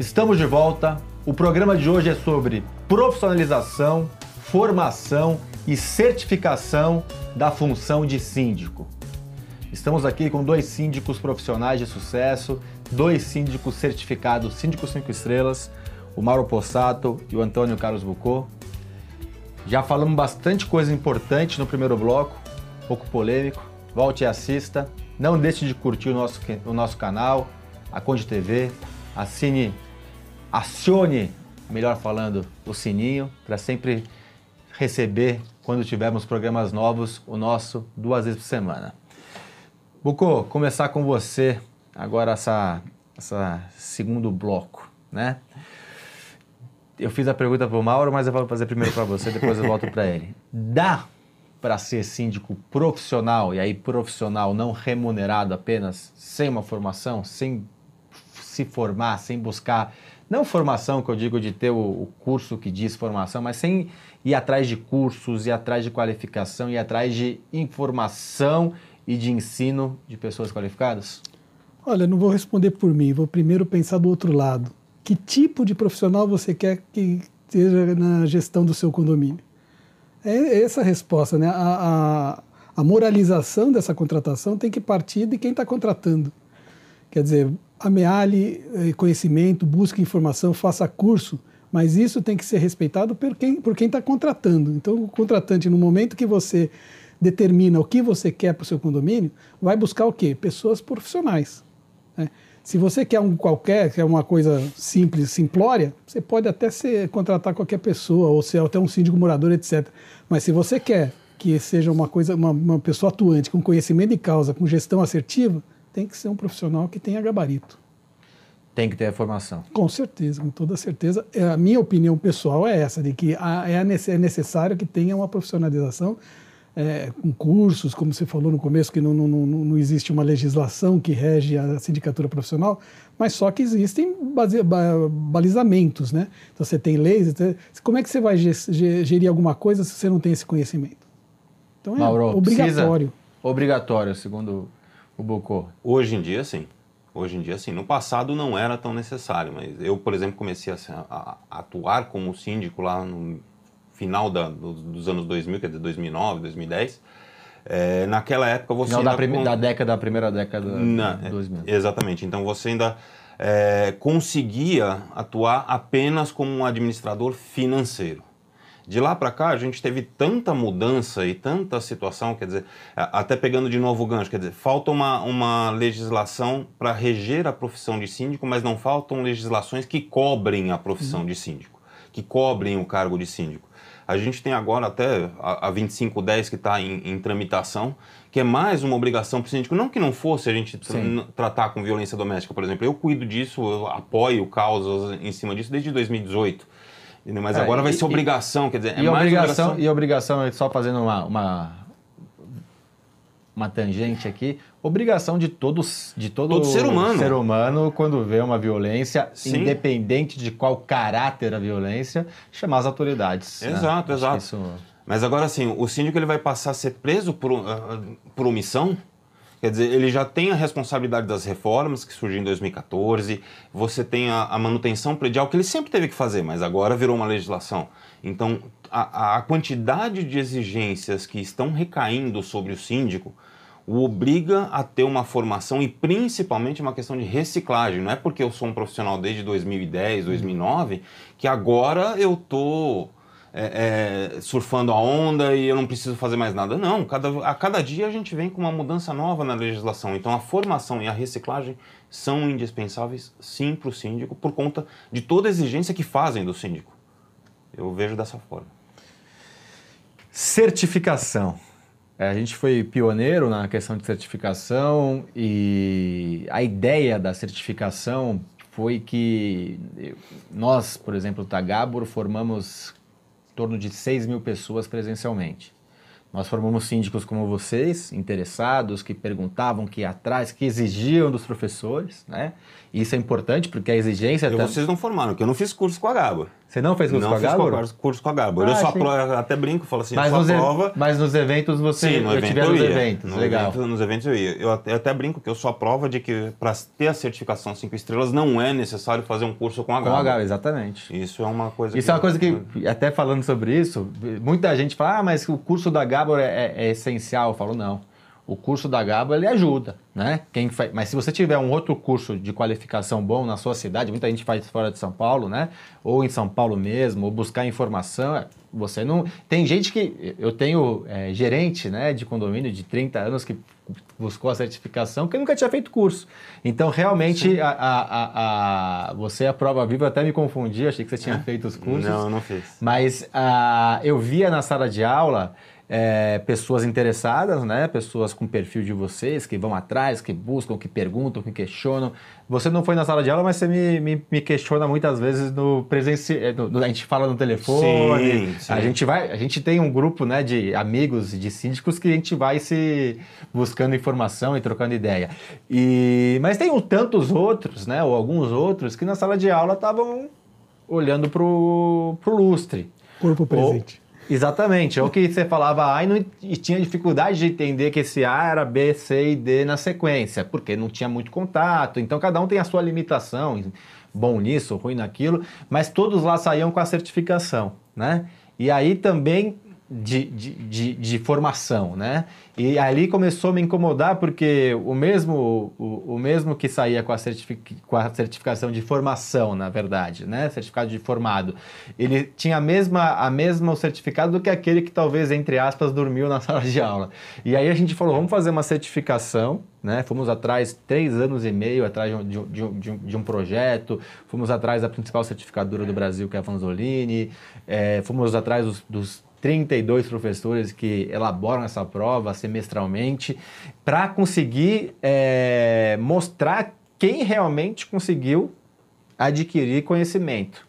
Estamos de volta. O programa de hoje é sobre profissionalização, formação e certificação da função de síndico. Estamos aqui com dois síndicos profissionais de sucesso, dois síndicos certificados, síndicos 5 estrelas, o Mauro Possato e o Antônio Carlos Bucô. Já falamos bastante coisa importante no primeiro bloco, um pouco polêmico. Volte e assista. Não deixe de curtir o nosso, o nosso canal, a Conde TV. Assine, acione, melhor falando, o sininho para sempre receber, quando tivermos programas novos, o nosso duas vezes por semana. Bucô, começar com você agora essa, essa segundo bloco, né? Eu fiz a pergunta para o Mauro, mas eu vou fazer primeiro para você, depois eu volto para ele. Dá para ser síndico profissional, e aí profissional não remunerado apenas, sem uma formação, sem se formar, sem buscar, não formação que eu digo de ter o, o curso que diz formação, mas sem ir atrás de cursos, ir atrás de qualificação, ir atrás de informação e de ensino de pessoas qualificadas? Olha, não vou responder por mim, vou primeiro pensar do outro lado que tipo de profissional você quer que esteja na gestão do seu condomínio? É essa a resposta, né? A, a, a moralização dessa contratação tem que partir de quem está contratando. Quer dizer, amealhe eh, conhecimento, busque informação, faça curso, mas isso tem que ser respeitado por quem por quem está contratando. Então, o contratante, no momento que você determina o que você quer para o seu condomínio, vai buscar o quê? Pessoas profissionais. Né? Se você quer um qualquer, quer uma coisa simples, simplória, você pode até ser, contratar qualquer pessoa, ou ser até um síndico morador, etc. Mas se você quer que seja uma coisa, uma, uma pessoa atuante, com conhecimento de causa, com gestão assertiva, tem que ser um profissional que tenha gabarito. Tem que ter a formação. Com certeza, com toda certeza. É, a minha opinião pessoal é essa, de que é, é necessário que tenha uma profissionalização é, com cursos, como você falou no começo, que não, não, não, não, existe uma legislação que rege a sindicatura profissional, mas só que existem base, balizamentos, né? Então você tem leis, então, como é que você vai gerir alguma coisa se você não tem esse conhecimento? Então é Mauro, obrigatório. Precisa, obrigatório, segundo o Bocô. Hoje em dia, sim. Hoje em dia, sim. No passado não era tão necessário, mas eu, por exemplo, comecei a, a, a atuar como síndico lá no final da, dos anos 2000, quer dizer, 2009, 2010. É, naquela época você. Final da, com... da década, da primeira década Na, de 2000. Exatamente. Então você ainda é, conseguia atuar apenas como um administrador financeiro. De lá para cá, a gente teve tanta mudança e tanta situação, quer dizer, até pegando de novo o gancho, quer dizer, falta uma, uma legislação para reger a profissão de síndico, mas não faltam legislações que cobrem a profissão uhum. de síndico, que cobrem o cargo de síndico. A gente tem agora até a, a 2510 que está em, em, tramitação, que é mais uma obrigação para o síndico. Não que não fosse a gente tra tratar com violência doméstica, por exemplo. Eu cuido disso, eu apoio causas em cima disso desde 2018. Mas é, agora vai ser obrigação, quer dizer, é e mais obrigação, obrigação. E obrigação, só fazendo uma, uma uma tangente aqui, obrigação de todos, de todo, todo ser humano. ser humano quando vê uma violência, Sim. independente de qual caráter a violência, chamar as autoridades. Né? Exato, né? exato. Isso... Mas agora assim, o síndico ele vai passar a ser preso por, uh, por omissão? Quer dizer, ele já tem a responsabilidade das reformas que surgiu em 2014, você tem a, a, manutenção predial que ele sempre teve que fazer, mas agora virou uma legislação. Então, a, a quantidade de exigências que estão recaindo sobre o síndico o obriga a ter uma formação e principalmente uma questão de reciclagem. Não é porque eu sou um profissional desde 2010, 2009 que agora eu tô é, é, surfando a onda e eu não preciso fazer mais nada. Não, cada, a cada dia a gente vem com uma mudança nova na legislação. Então a formação e a reciclagem são indispensáveis sim para o síndico por conta de toda a exigência que fazem do síndico. Eu vejo dessa forma. Certificação. É, a gente foi pioneiro na questão de certificação e a ideia da certificação foi que nós, por exemplo, Tagabor, formamos torno de 6 mil pessoas presencialmente. Nós formamos síndicos como vocês, interessados, que perguntavam, que atrás, que exigiam dos professores, né? E isso é importante porque a exigência... E vocês não formaram, porque eu não fiz curso com a Gabor. Você não fez curso não com a Gabor? Não fiz curso com a Gabor. Ah, eu só até brinco, falo assim, mas sua nos prova... E... Mas nos eventos você... Sim, no eu evento tive eu nos ia. eventos, no legal. Evento, nos eventos eu ia. Eu até, eu até, brinco que eu sou a prova de que para ter a certificação 5 estrelas não é necessário fazer um curso com a Gabor. Com a Gabor, exatamente. Isso é uma coisa Isso que... é uma coisa que, até falando sobre isso, muita gente fala, ah, mas o curso da Gabor é, é essencial. Eu falo, não o curso da Gabo ele ajuda, né? Quem faz, mas se você tiver um outro curso de qualificação bom na sua cidade, muita gente faz fora de São Paulo, né? Ou em São Paulo mesmo, ou buscar informação, você não. Tem gente que. Eu tenho é, gerente né, de condomínio de 30 anos que buscou a certificação que nunca tinha feito curso. Então, realmente, a, a, a, a, você é a prova viva, até me confundi, achei que você tinha feito os cursos. Não, não fiz. Mas eu via na sala de aula é, pessoas interessadas, né? Pessoas com perfil de vocês, que vão atrás, que buscam, que perguntam, que questionam. Você não foi na sala de aula, mas você me, me, me questiona muitas vezes no presencial. É, a gente fala no telefone. Sim, sim. A gente vai, a gente tem um grupo, né, de amigos, de síndicos que a gente vai se buscando informação e trocando ideia. E mas tem tantos outros, né, ou alguns outros que na sala de aula estavam olhando pro pro lustre. Corpo presente. Ou, Exatamente. Ou que você falava A e, não, e tinha dificuldade de entender que esse A era B, C e D na sequência, porque não tinha muito contato. Então cada um tem a sua limitação, bom nisso, ruim naquilo, mas todos lá saíam com a certificação, né? E aí também de, de, de, de, formação, né? E ali começou a me incomodar porque o mesmo, o, o mesmo que saía com a, com a, certificação de formação, na verdade, né? Certificado de formado, ele tinha a mesma, a mesma certificado do que aquele que talvez, entre aspas, dormiu na sala de aula. E aí a gente falou, vamos fazer uma certificação, né? Fomos atrás, três anos e meio atrás de um, de, um, de, um, de um, projeto, fomos atrás da principal certificadora do Brasil, que é a Vanzolini, é, fomos atrás dos, dos 32 professores que elaboram essa prova semestralmente, para conseguir é, mostrar quem realmente conseguiu adquirir conhecimento.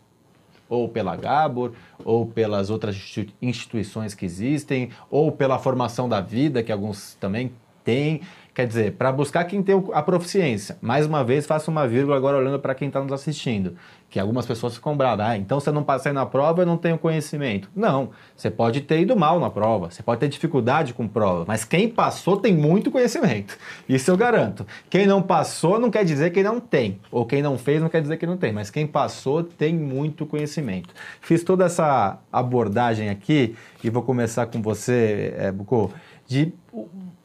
Ou pela Gabor, ou pelas outras instituições que existem, ou pela formação da vida, que alguns também têm. Quer dizer, para buscar quem tem a proficiência. Mais uma vez, faço uma vírgula agora olhando para quem está nos assistindo. Que algumas pessoas ficam bravas. Ah, então se eu não passei na prova, eu não tenho conhecimento. Não. Você pode ter ido mal na prova, você pode ter dificuldade com prova, mas quem passou tem muito conhecimento. Isso eu garanto. Quem não passou não quer dizer que não tem. Ou quem não fez não quer dizer que não tem. Mas quem passou tem muito conhecimento. Fiz toda essa abordagem aqui e vou começar com você, é, Bucô, de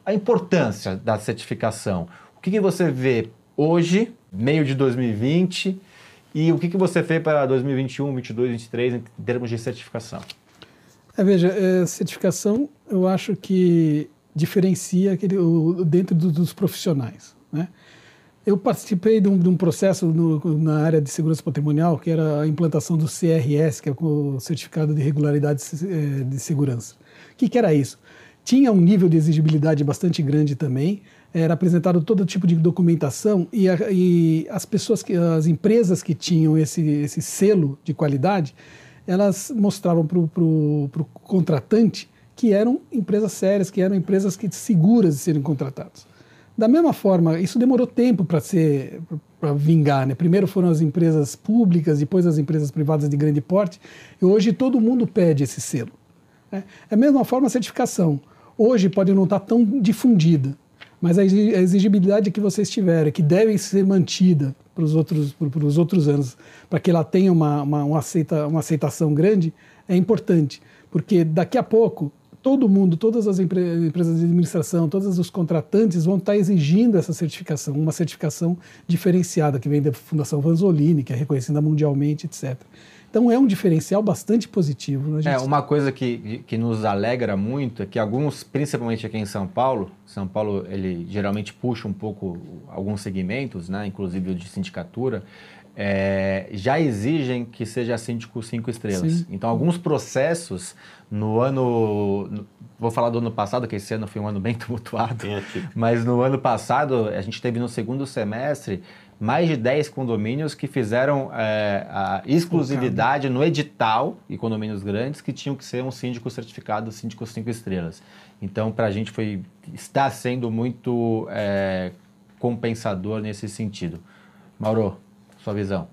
a importância da certificação. O que, que você vê hoje, meio de 2020, e o que, que você vê para 2021, 2022, 2023 em termos de certificação? É, veja, é, certificação eu acho que diferencia aquele, o, dentro do, dos profissionais. Né? Eu participei de um, de um processo no, na área de segurança patrimonial, que era a implantação do CRS, que é o Certificado de Regularidade de, de Segurança. O que, que era isso? Tinha um nível de exigibilidade bastante grande também. Era apresentado todo tipo de documentação e, a, e as pessoas, que, as empresas que tinham esse, esse selo de qualidade, elas mostravam para o contratante que eram empresas sérias, que eram empresas que seguras de serem contratadas. Da mesma forma, isso demorou tempo para ser para vingar, né? Primeiro foram as empresas públicas, depois as empresas privadas de grande porte, e hoje todo mundo pede esse selo. Né? É a mesma forma a certificação hoje pode não estar tão difundida, mas a exigibilidade que vocês tiverem, que deve ser mantida para os outros, outros anos, para que ela tenha uma, uma, uma, aceita, uma aceitação grande, é importante. Porque daqui a pouco, todo mundo, todas as empre empresas de administração, todos os contratantes vão estar exigindo essa certificação, uma certificação diferenciada, que vem da Fundação Vanzolini, que é reconhecida mundialmente, etc. Então é um diferencial bastante positivo. Né, é, uma coisa que, que nos alegra muito é que alguns, principalmente aqui em São Paulo, São Paulo ele geralmente puxa um pouco alguns segmentos, né, inclusive o de sindicatura, é, já exigem que seja síndico cinco estrelas. Sim. Então alguns processos no ano, no, vou falar do ano passado, que esse ano foi um ano bem tumultuado, mas no ano passado a gente teve no segundo semestre mais de 10 condomínios que fizeram é, a exclusividade no edital, e condomínios grandes, que tinham que ser um síndico certificado, síndico 5 estrelas. Então, para a gente foi, está sendo muito é, compensador nesse sentido. Mauro, sua visão.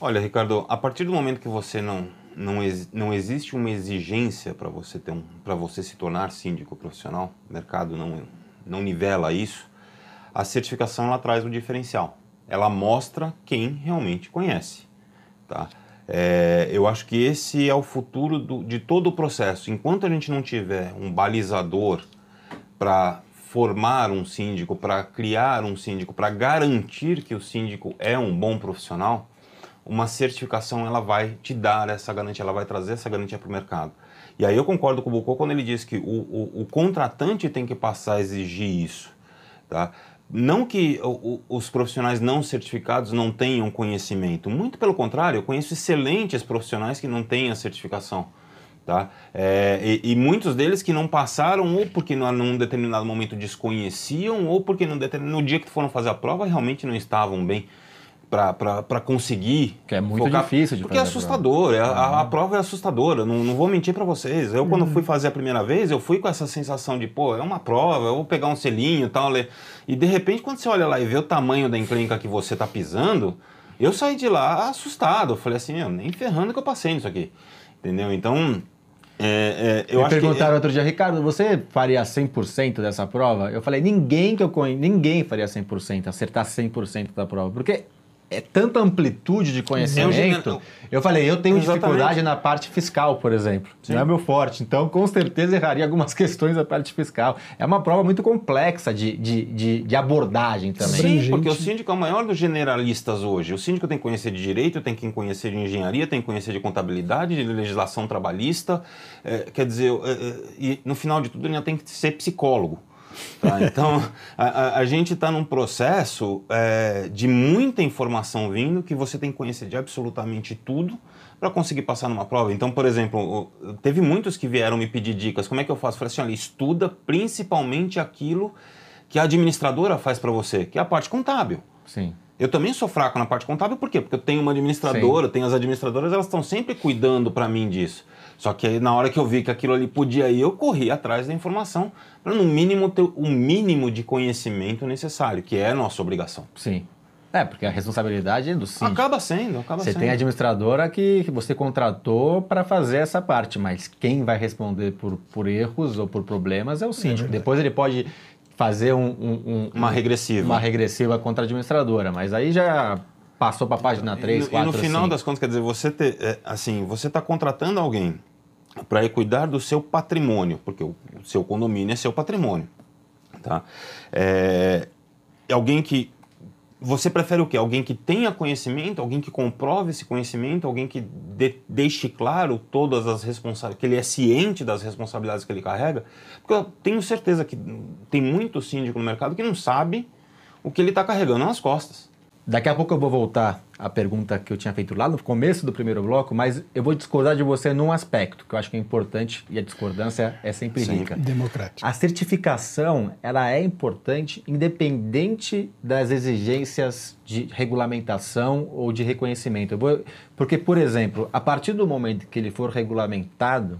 Olha, Ricardo, a partir do momento que você não não, ex, não existe uma exigência para você ter um para você se tornar síndico profissional, o mercado não não nivela isso. A certificação ela traz um diferencial. Ela mostra quem realmente conhece, tá? É, eu acho que esse é o futuro do, de todo o processo. Enquanto a gente não tiver um balizador para formar um síndico, para criar um síndico, para garantir que o síndico é um bom profissional, uma certificação ela vai te dar essa garantia, ela vai trazer essa garantia para o mercado. E aí eu concordo com o Bucô quando ele diz que o, o, o, contratante tem que passar a exigir isso. Tá? Não que os profissionais não certificados não tenham conhecimento, muito pelo contrário, eu conheço excelentes profissionais que não têm a certificação. Tá? É, e, e, muitos deles que não passaram ou porque num determinado momento desconheciam ou porque no dia que foram fazer a prova realmente não estavam bem para conseguir. Que é muito focar, difícil de Porque é assustador, a, a, a, prova é assustadora, não, não vou mentir para vocês. Eu, quando uhum. fui fazer a primeira vez, eu fui com essa sensação de, pô, é uma prova, eu vou pegar um selinho e tal. E de repente, quando você olha lá e vê o tamanho da encrenca que você tá pisando, eu saí de lá assustado. Eu falei assim, meu, nem ferrando que eu passei nisso aqui. Entendeu? Então. É, é, eu Me perguntaram que... outro dia, Ricardo, você faria 100% dessa prova? Eu falei, ninguém que eu conheço, ninguém faria 100%, acertar 100% da prova, porque é tanta amplitude de conhecimento. Eu falei, eu tenho Exatamente. dificuldade na parte fiscal, por exemplo. Sim. Não é meu forte. Então, com certeza, erraria algumas questões da parte fiscal. É uma prova muito complexa de, de, de, de abordagem também. Sim, porque o síndico é o maior dos generalistas hoje. O síndico tem que conhecer de direito, tem que conhecer de engenharia, tem que conhecer de contabilidade, de legislação trabalhista. É, quer dizer, é, é, e no final de tudo, ele ainda tem que ser psicólogo. Tá? Então, a, a, gente está num processo é, de muita informação vindo que você tem que conhecer de absolutamente tudo para conseguir passar numa prova. Então, por exemplo, teve muitos que vieram me pedir dicas. Como é que eu faço? Eu falei assim, olha, estuda principalmente aquilo que a administradora faz para você, que é a parte contábil. Sim. Eu também sou fraco na parte contábil, por quê? Porque eu tenho uma administradora, Sim. tenho as administradoras, elas estão sempre cuidando para mim disso. Só que aí, na hora que eu vi que aquilo ali podia ir, eu corri atrás da informação para, no mínimo, ter o mínimo de conhecimento necessário, que é a nossa obrigação. Sim. É, porque a responsabilidade é do síndico. Acaba sendo, acaba você sendo. tem a administradora que, que você contratou para fazer essa parte, mas quem vai responder por, por erros ou por problemas é o síndico. É Depois ele pode fazer um, um, um, uma regressiva. Uma regressiva contra a administradora, mas aí já passou para a página 3, e, 4, E no final 5. das contas, quer dizer, você ter, é, assim, você está contratando alguém para cuidar do seu patrimônio, porque o, seu condomínio é seu patrimônio. Tá? É, é alguém que. Você prefere o quê? Alguém que tenha conhecimento, alguém que comprove esse conhecimento, alguém que de, deixe claro todas as responsabilidades, que ele é ciente das responsabilidades que ele carrega? Porque eu tenho certeza que tem muito síndico no mercado que não sabe o que ele está carregando nas costas. Daqui a pouco eu vou voltar à pergunta que eu tinha feito lá no começo do primeiro bloco, mas eu vou discordar de você num aspecto que eu acho que é importante e a discordância é sempre Sim. rica. Democrática. A certificação, ela é importante independente das exigências de regulamentação ou de reconhecimento. Vou, porque, por exemplo, a partir do momento que ele for regulamentado,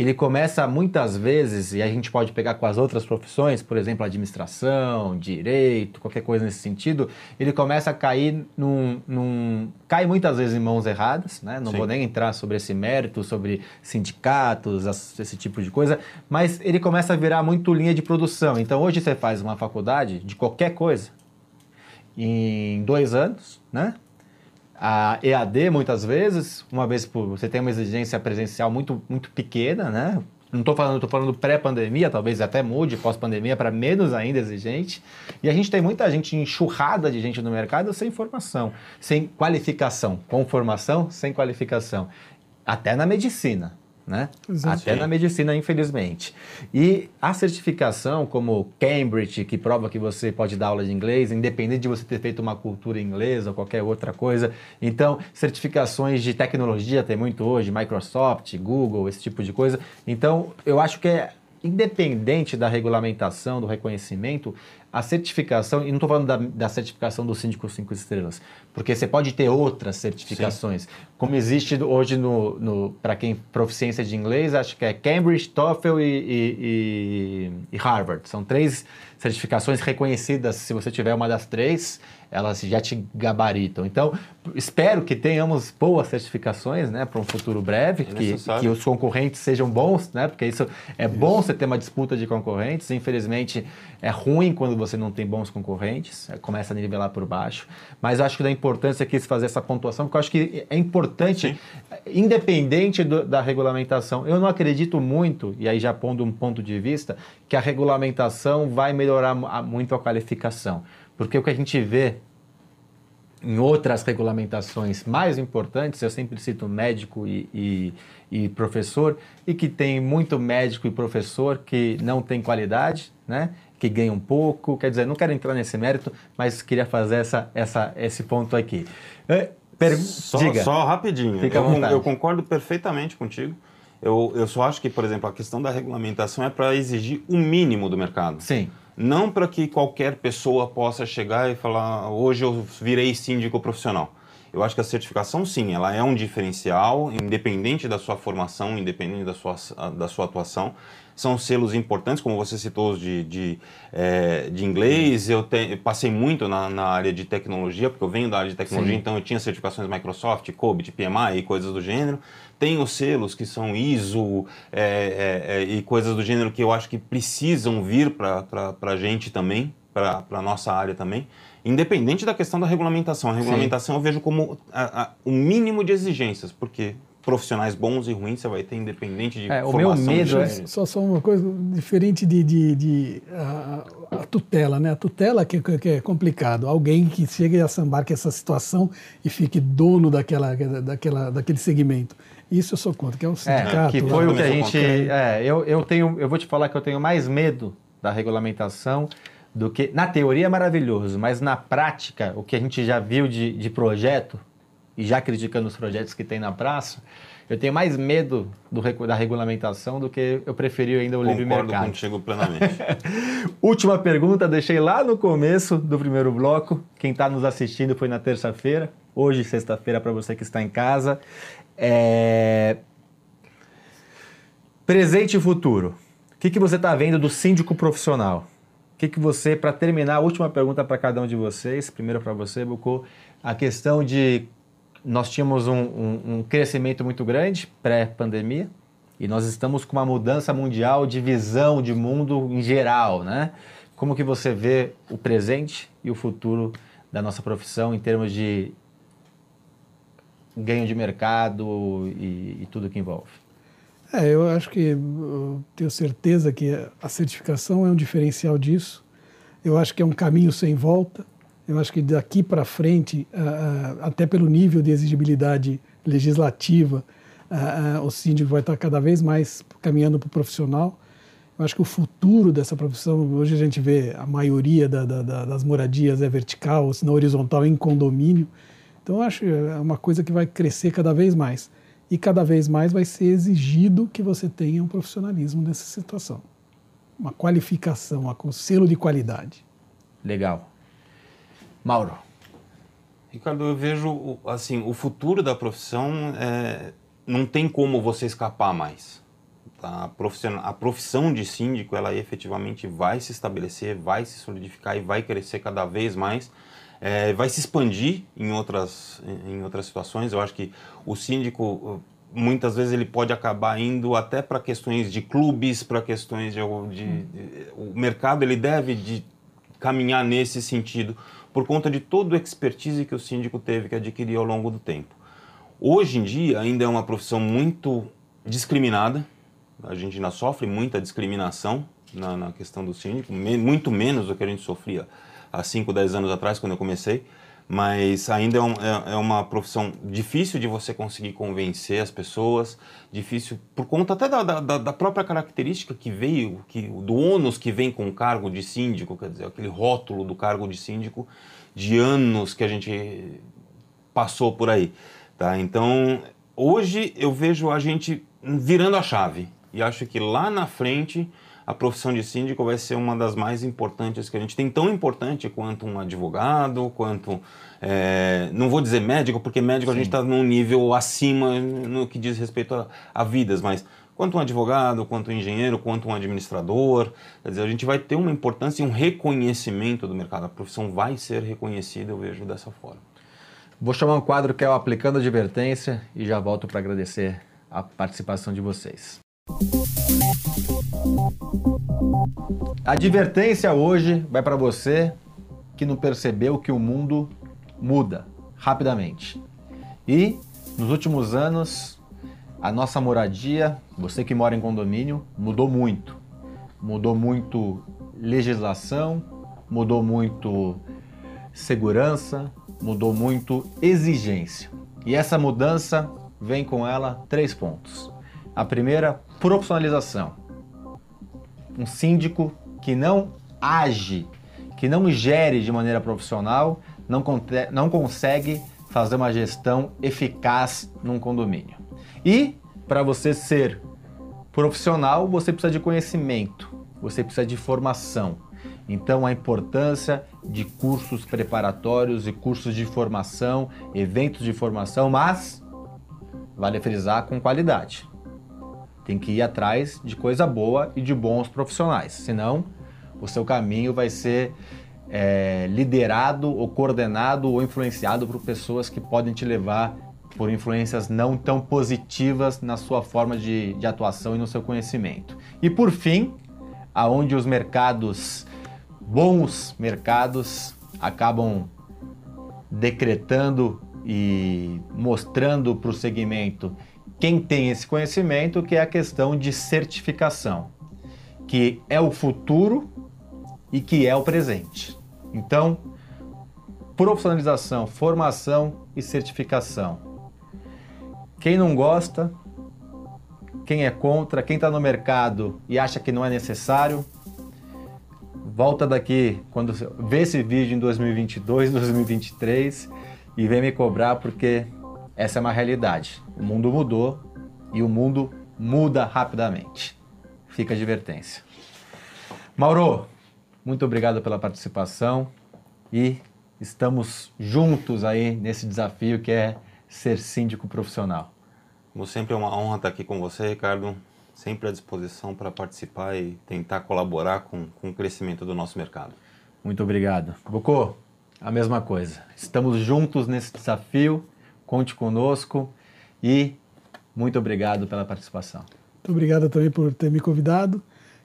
ele começa muitas vezes, e a gente pode pegar com as outras profissões, por exemplo, administração, direito, qualquer coisa nesse sentido, ele começa a cair num. num cai muitas vezes em mãos erradas, né? Não Sim. vou nem entrar sobre esse mérito, sobre sindicatos, esse tipo de coisa, mas ele começa a virar muito linha de produção. Então hoje você faz uma faculdade de qualquer coisa em dois anos, né? A EAD, muitas vezes, uma vez por. Você tem uma exigência presencial muito, muito pequena, né? Não estou falando, estou falando pré-pandemia, talvez até mude pós-pandemia para menos ainda exigente. E a gente tem muita gente enxurrada de gente no mercado sem formação, sem qualificação, com formação, sem qualificação. Até na medicina né? Exato. Até na medicina, infelizmente. E a certificação, como Cambridge, que prova que você pode dar aula de inglês, independente de você ter feito uma cultura inglesa ou qualquer outra coisa. Então, certificações de tecnologia tem muito hoje, Microsoft, Google, esse tipo de coisa. Então, eu acho que é independente da regulamentação, do reconhecimento, a certificação, e não estou falando da, da, certificação do síndico 5 estrelas, porque você pode ter outras certificações, Sim. como existe hoje no, no para quem proficiência de inglês, acho que é Cambridge, TOEFL e, e, e, e Harvard. São três certificações reconhecidas. Se você tiver uma das três, elas já te gabaritam. Então, espero que tenhamos boas certificações né, para um futuro breve, é que, que, os concorrentes sejam bons, né, porque isso é isso. bom você ter uma disputa de concorrentes. Infelizmente, é ruim quando você não tem bons concorrentes, é, começa a nivelar por baixo. Mas acho que da importância aqui fazer essa pontuação, porque eu acho que é importante, Sim. independente do, da regulamentação. Eu não acredito muito, e aí já pondo um ponto de vista, que a regulamentação vai melhorar muito a qualificação. Porque o que a gente vê em outras regulamentações mais importantes, eu sempre cito médico e, e, e, professor, e que tem muito médico e professor que não tem qualidade, né? que ganha um pouco. Quer dizer, não quero entrar nesse mérito, mas queria fazer essa, essa, esse ponto aqui. É, per... Só, Diga. só rapidinho. Fica eu, eu concordo perfeitamente contigo. Eu, eu só acho que, por exemplo, a questão da regulamentação é para exigir o mínimo do mercado. Sim. Não para que qualquer pessoa possa chegar e falar, hoje eu virei síndico profissional. Eu acho que a certificação, sim, ela é um diferencial, independente da sua formação, independente da sua, da sua atuação. São selos importantes, como você citou os de, de, é, de inglês. Eu, te, eu, passei muito na, na, área de tecnologia, porque eu venho da área de tecnologia, sim. então eu tinha certificações Microsoft, COBIT, PMI e coisas do gênero. Tem os selos que são ISO é, é, é, e coisas do gênero que eu acho que precisam vir para a gente também, para a nossa área também, independente da questão da regulamentação. A regulamentação Sim. eu vejo como a, a, o mínimo de exigências, porque profissionais bons e ruins você vai ter independente de é, o meu medo é só, só uma coisa diferente de, de, de a, a, tutela né a tutela que, que, é complicado alguém que chegue a sambar com essa situação e fique dono daquela, daquela daquele segmento isso eu sou contra, que é um sindicato. É, que foi o que a gente. É, eu, eu, tenho, eu vou te falar que eu tenho mais medo da regulamentação do que. Na teoria é maravilhoso, mas na prática, o que a gente já viu de, de projeto, e já criticando os projetos que tem na praça, eu tenho mais medo do, da regulamentação do que eu preferi ainda o Concordo livre mercado. Concordo contigo plenamente. Última pergunta, deixei lá no começo do primeiro bloco. Quem está nos assistindo foi na terça-feira. Hoje, sexta-feira, para você que está em casa. É... Presente e futuro. O que, que você está vendo do síndico profissional? O que, que você, para terminar, a última pergunta para cada um de vocês, primeiro para você, Bucô, a questão de. Nós tínhamos um, um, um crescimento muito grande pré-pandemia e nós estamos com uma mudança mundial de visão de mundo em geral, né? Como que você vê o presente e o futuro da nossa profissão em termos de ganho de mercado e, e tudo que envolve? É, eu acho que eu tenho certeza que a certificação é um diferencial disso. Eu acho que é um caminho sem volta. Eu acho que daqui para frente, até pelo nível de exigibilidade legislativa, o síndico vai estar cada vez mais caminhando para o profissional. Eu acho que o futuro dessa profissão, hoje a gente vê a maioria da, da, das moradias é vertical, se não horizontal, em condomínio. Então, eu acho que é uma coisa que vai crescer cada vez mais. E cada vez mais vai ser exigido que você tenha um profissionalismo nessa situação. Uma qualificação, um selo de qualidade. Legal. Mauro. Ricardo, eu vejo assim, o futuro da profissão é, não tem como você escapar mais. A profissão, a profissão de síndico, ela efetivamente vai se estabelecer, vai se solidificar e vai crescer cada vez mais é, vai se expandir em outras, em outras situações. Eu acho que o síndico, muitas vezes, ele pode acabar indo até para questões de clubes, para questões de, de, de, O mercado ele deve de caminhar nesse sentido, por conta de todo o expertise que o síndico teve que adquirir ao longo do tempo. Hoje em dia, ainda é uma profissão muito discriminada, a gente ainda sofre muita discriminação na, na questão do síndico, me, muito menos do que a gente sofria há 5, 10 anos atrás, quando eu comecei, mas ainda é, um, é, é, uma profissão difícil de você conseguir convencer as pessoas, difícil por conta até da, da, da, própria característica que veio, que, do ônus que vem com o cargo de síndico, quer dizer, aquele rótulo do cargo de síndico de anos que a gente passou por aí. Tá? Então, hoje eu vejo a gente virando a chave e acho que lá na frente a profissão de síndico vai ser uma das mais importantes que a gente tem, tão importante quanto um advogado, quanto. É, não vou dizer médico, porque médico Sim. a gente está num nível acima no que diz respeito a, a vidas, mas quanto um advogado, quanto um engenheiro, quanto um administrador. Quer dizer, a gente vai ter uma importância e um reconhecimento do mercado. A profissão vai ser reconhecida, eu vejo dessa forma. Vou chamar um quadro que é o Aplicando Advertência e já volto para agradecer a participação de vocês. A advertência hoje vai para você que não percebeu que o mundo muda rapidamente. E nos últimos anos a nossa moradia, você que mora em condomínio, mudou muito. Mudou muito legislação, mudou muito segurança, mudou muito exigência. E essa mudança vem com ela três pontos. A primeira, profissionalização. Um síndico que não age, que não gere de maneira profissional, não, não consegue fazer uma gestão eficaz num condomínio. E para você ser profissional, você precisa de conhecimento, você precisa de formação. Então, a importância de cursos preparatórios e cursos de formação, eventos de formação, mas vale frisar com qualidade. Tem que ir atrás de coisa boa e de bons profissionais, senão o seu caminho vai ser é, liderado ou coordenado ou influenciado por pessoas que podem te levar por influências não tão positivas na sua forma de, de atuação e no seu conhecimento. E por fim, aonde os mercados, bons mercados, acabam decretando e mostrando para o segmento quem tem esse conhecimento, que é a questão de certificação, que é o futuro e que é o presente. Então, profissionalização, formação e certificação quem não gosta, quem é contra, quem está no mercado e acha que não é necessário, volta daqui quando vê esse vídeo em 2022, 2023 e vem me cobrar porque essa é uma realidade. O mundo mudou e o mundo muda rapidamente. Fica a advertência. Mauro, muito obrigado pela participação e estamos juntos aí nesse desafio que é ser síndico profissional? Como sempre é uma honra estar aqui com você, Ricardo. Sempre à disposição para participar e tentar colaborar com, com o crescimento do nosso mercado. Muito obrigado. Bocô, a mesma coisa. Estamos juntos nesse desafio. Conte conosco e muito obrigado pela participação. Muito obrigado também por ter me convidado.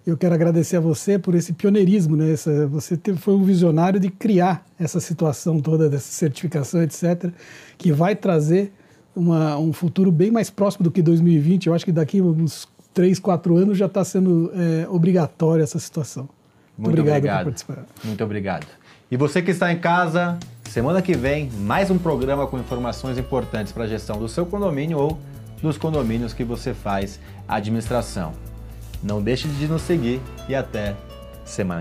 Eu quero agradecer a você por esse pioneirismo, né? Essa, você teve, foi um visionário de criar essa situação toda dessa certificação, etc., que vai trazer uma, um futuro bem mais próximo do que 2020. Eu acho que daqui uns 3, 4 anos já está sendo é, obrigatória essa situação. Muito, Muito obrigado, obrigado por participar. Muito obrigado. E você que está em casa, semana que vem, mais um programa com informações importantes para a gestão do seu condomínio ou dos condomínios que você faz administração. Não deixe de nos seguir e até semana